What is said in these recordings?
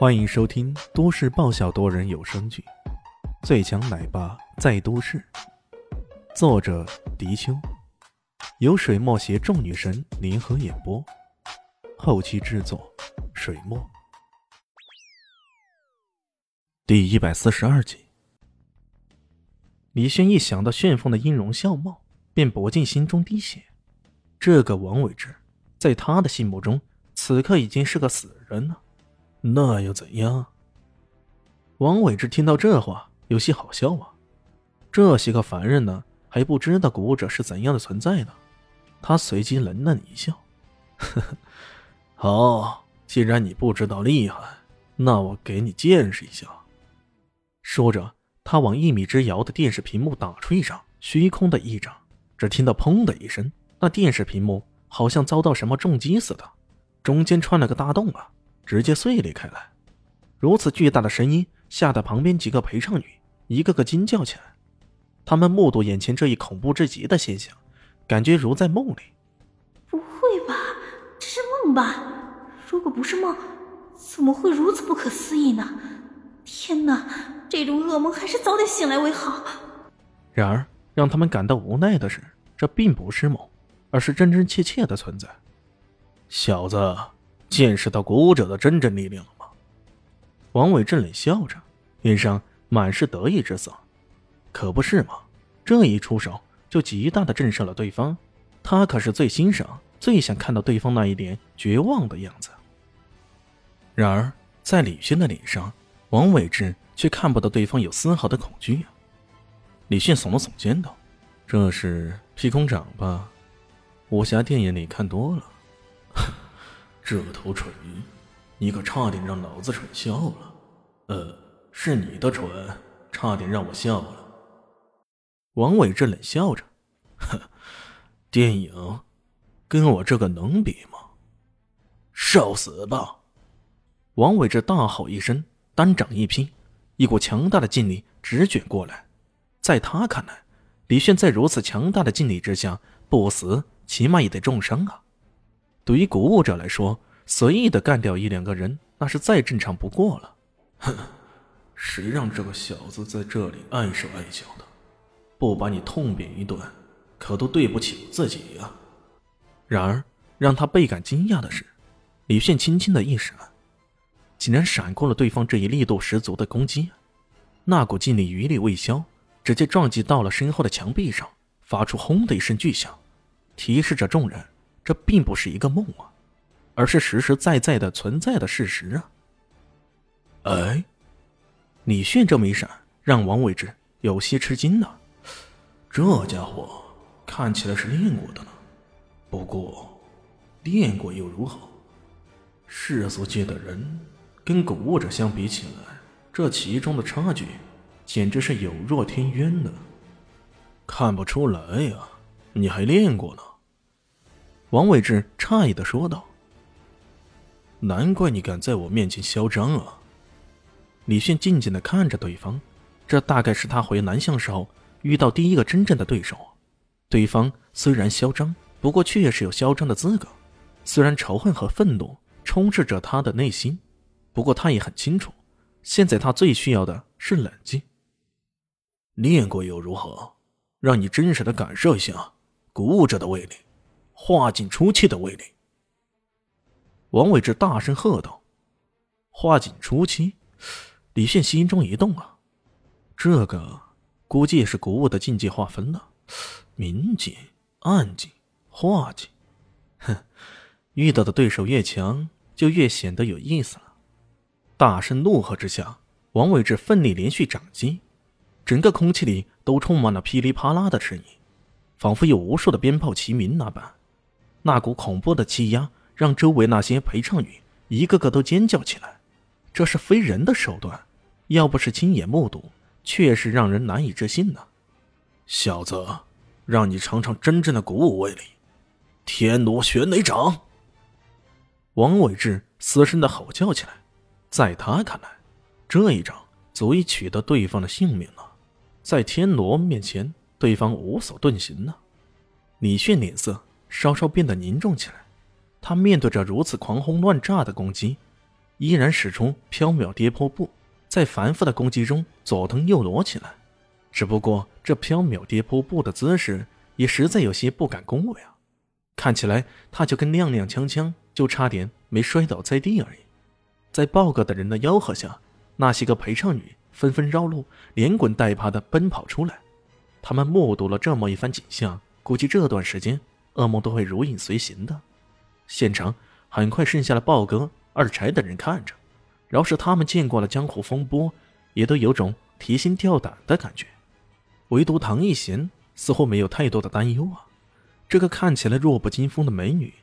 欢迎收听都市爆笑多人有声剧《最强奶爸在都市》，作者：迪秋，由水墨携众女神联合演播，后期制作：水墨。第一百四十二集，李轩一想到旋风的音容笑貌，便不禁心中滴血。这个王伟志，在他的心目中，此刻已经是个死人了。那又怎样？王伟志听到这话，有些好笑啊。这些个凡人呢，还不知道古者是怎样的存在呢。他随即冷冷一笑：“呵呵，好，既然你不知道厉害，那我给你见识一下。”说着，他往一米之遥的电视屏幕打出一掌，虚空的一掌。只听到“砰”的一声，那电视屏幕好像遭到什么重击似的，中间穿了个大洞啊！直接碎裂开来，如此巨大的声音吓得旁边几个陪唱女一个个惊叫起来。他们目睹眼前这一恐怖至极的现象，感觉如在梦里。不会吧，这是梦吧？如果不是梦，怎么会如此不可思议呢？天哪，这种噩梦还是早点醒来为好。然而，让他们感到无奈的是，这并不是梦，而是真真切切的存在。小子。见识到古武者的真正力量了吗？王伟正冷笑着，脸上满是得意之色。可不是吗？这一出手就极大的震慑了对方。他可是最欣赏、最想看到对方那一脸绝望的样子。然而，在李轩的脸上，王伟志却看不到对方有丝毫的恐惧啊。李迅耸了耸肩道：“这是劈空掌吧？武侠电影里看多了。”这头蠢鱼，你可差点让老子蠢笑了。呃，是你的蠢，差点让我笑了。王伟这冷笑着，哼，电影跟我这个能比吗？受死吧！王伟这大吼一声，单掌一劈，一股强大的劲力直卷过来。在他看来，李炫在如此强大的劲力之下，不死起码也得重伤啊。对于古舞者来说，随意的干掉一两个人，那是再正常不过了。哼，谁让这个小子在这里碍手碍脚的？不把你痛扁一顿，可都对不起我自己呀！然而，让他倍感惊讶的是，李炫轻轻的一闪，竟然闪过了对方这一力度十足的攻击。那股劲力余力未消，直接撞击到了身后的墙壁上，发出轰的一声巨响，提示着众人。这并不是一个梦啊，而是实实在在的存在的事实啊！哎，李炫这么一闪，让王伟志有些吃惊呢。这家伙看起来是练过的呢，不过练过又如何？世俗界的人跟古武者相比起来，这其中的差距简直是有若天渊呢。看不出来呀，你还练过呢。王伟志诧异的说道：“难怪你敢在我面前嚣张啊！”李迅静静的看着对方，这大概是他回南向时候遇到第一个真正的对手。对方虽然嚣张，不过确实有嚣张的资格。虽然仇恨和愤怒充斥着他的内心，不过他也很清楚，现在他最需要的是冷静。练过又如何？让你真实的感受一下古武者的威力。化境初期的威力，王伟志大声喝道：“化境初期！”李炫心中一动啊，这个估计也是古武的境界划分了，明境、暗境、化境。哼，遇到的对手越强，就越显得有意思了。大声怒喝之下，王伟志奋力连续掌击，整个空气里都充满了噼里啪啦的声音，仿佛有无数的鞭炮齐鸣那般。那股恐怖的气压让周围那些陪唱女一个个都尖叫起来。这是非人的手段，要不是亲眼目睹，确实让人难以置信呢。小子，让你尝尝真正的古武威力！天罗玄雷掌！王伟志嘶声的吼叫起来。在他看来，这一掌足以取得对方的性命了。在天罗面前，对方无所遁形呢。李炫脸色。稍稍变得凝重起来，他面对着如此狂轰乱炸的攻击，依然使出缥缈跌破步，在繁复的攻击中左腾右挪起来。只不过这缥缈跌破步的姿势也实在有些不敢恭维啊！看起来他就跟踉踉跄跄，就差点没摔倒在地而已。在豹哥的人的吆喝下，那些个陪唱女纷纷绕路，连滚带爬的奔跑出来。他们目睹了这么一番景象，估计这段时间噩梦都会如影随形的。现场很快剩下了豹哥、二柴等人看着，饶是他们见过了江湖风波，也都有种提心吊胆的感觉。唯独唐艺贤似乎没有太多的担忧啊。这个看起来弱不禁风的美女，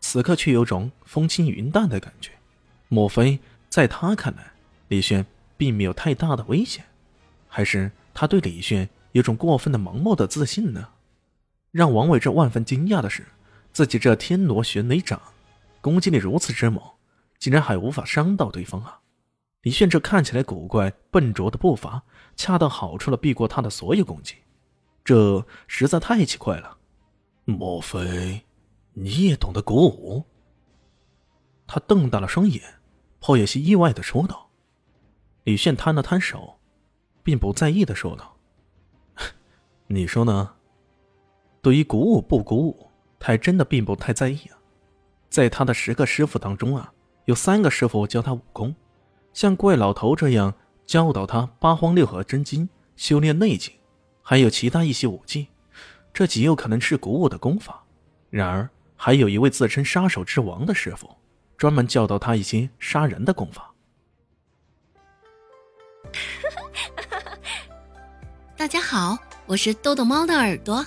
此刻却有种风轻云淡的感觉。莫非在他看来，李炫并没有太大的危险，还是他对李炫有种过分的盲目的自信呢？让王伟这万分惊讶的是。自己这天罗玄雷掌，攻击力如此之猛，竟然还无法伤到对方啊！李炫这看起来古怪笨拙的步伐，恰到好处的避过他的所有攻击，这实在太奇怪了。莫非你也懂得鼓舞？他瞪大了双眼，颇有些意外的说道。李炫摊了摊手，并不在意的说道：“ 你说呢？对于鼓舞不鼓舞？”还真的并不太在意啊，在他的十个师傅当中啊，有三个师傅教他武功，像怪老头这样教导他八荒六合真经、修炼内劲，还有其他一些武技，这极有可能是鼓舞的功法。然而，还有一位自称杀手之王的师傅，专门教导他一些杀人的功法。大家好，我是豆豆猫的耳朵。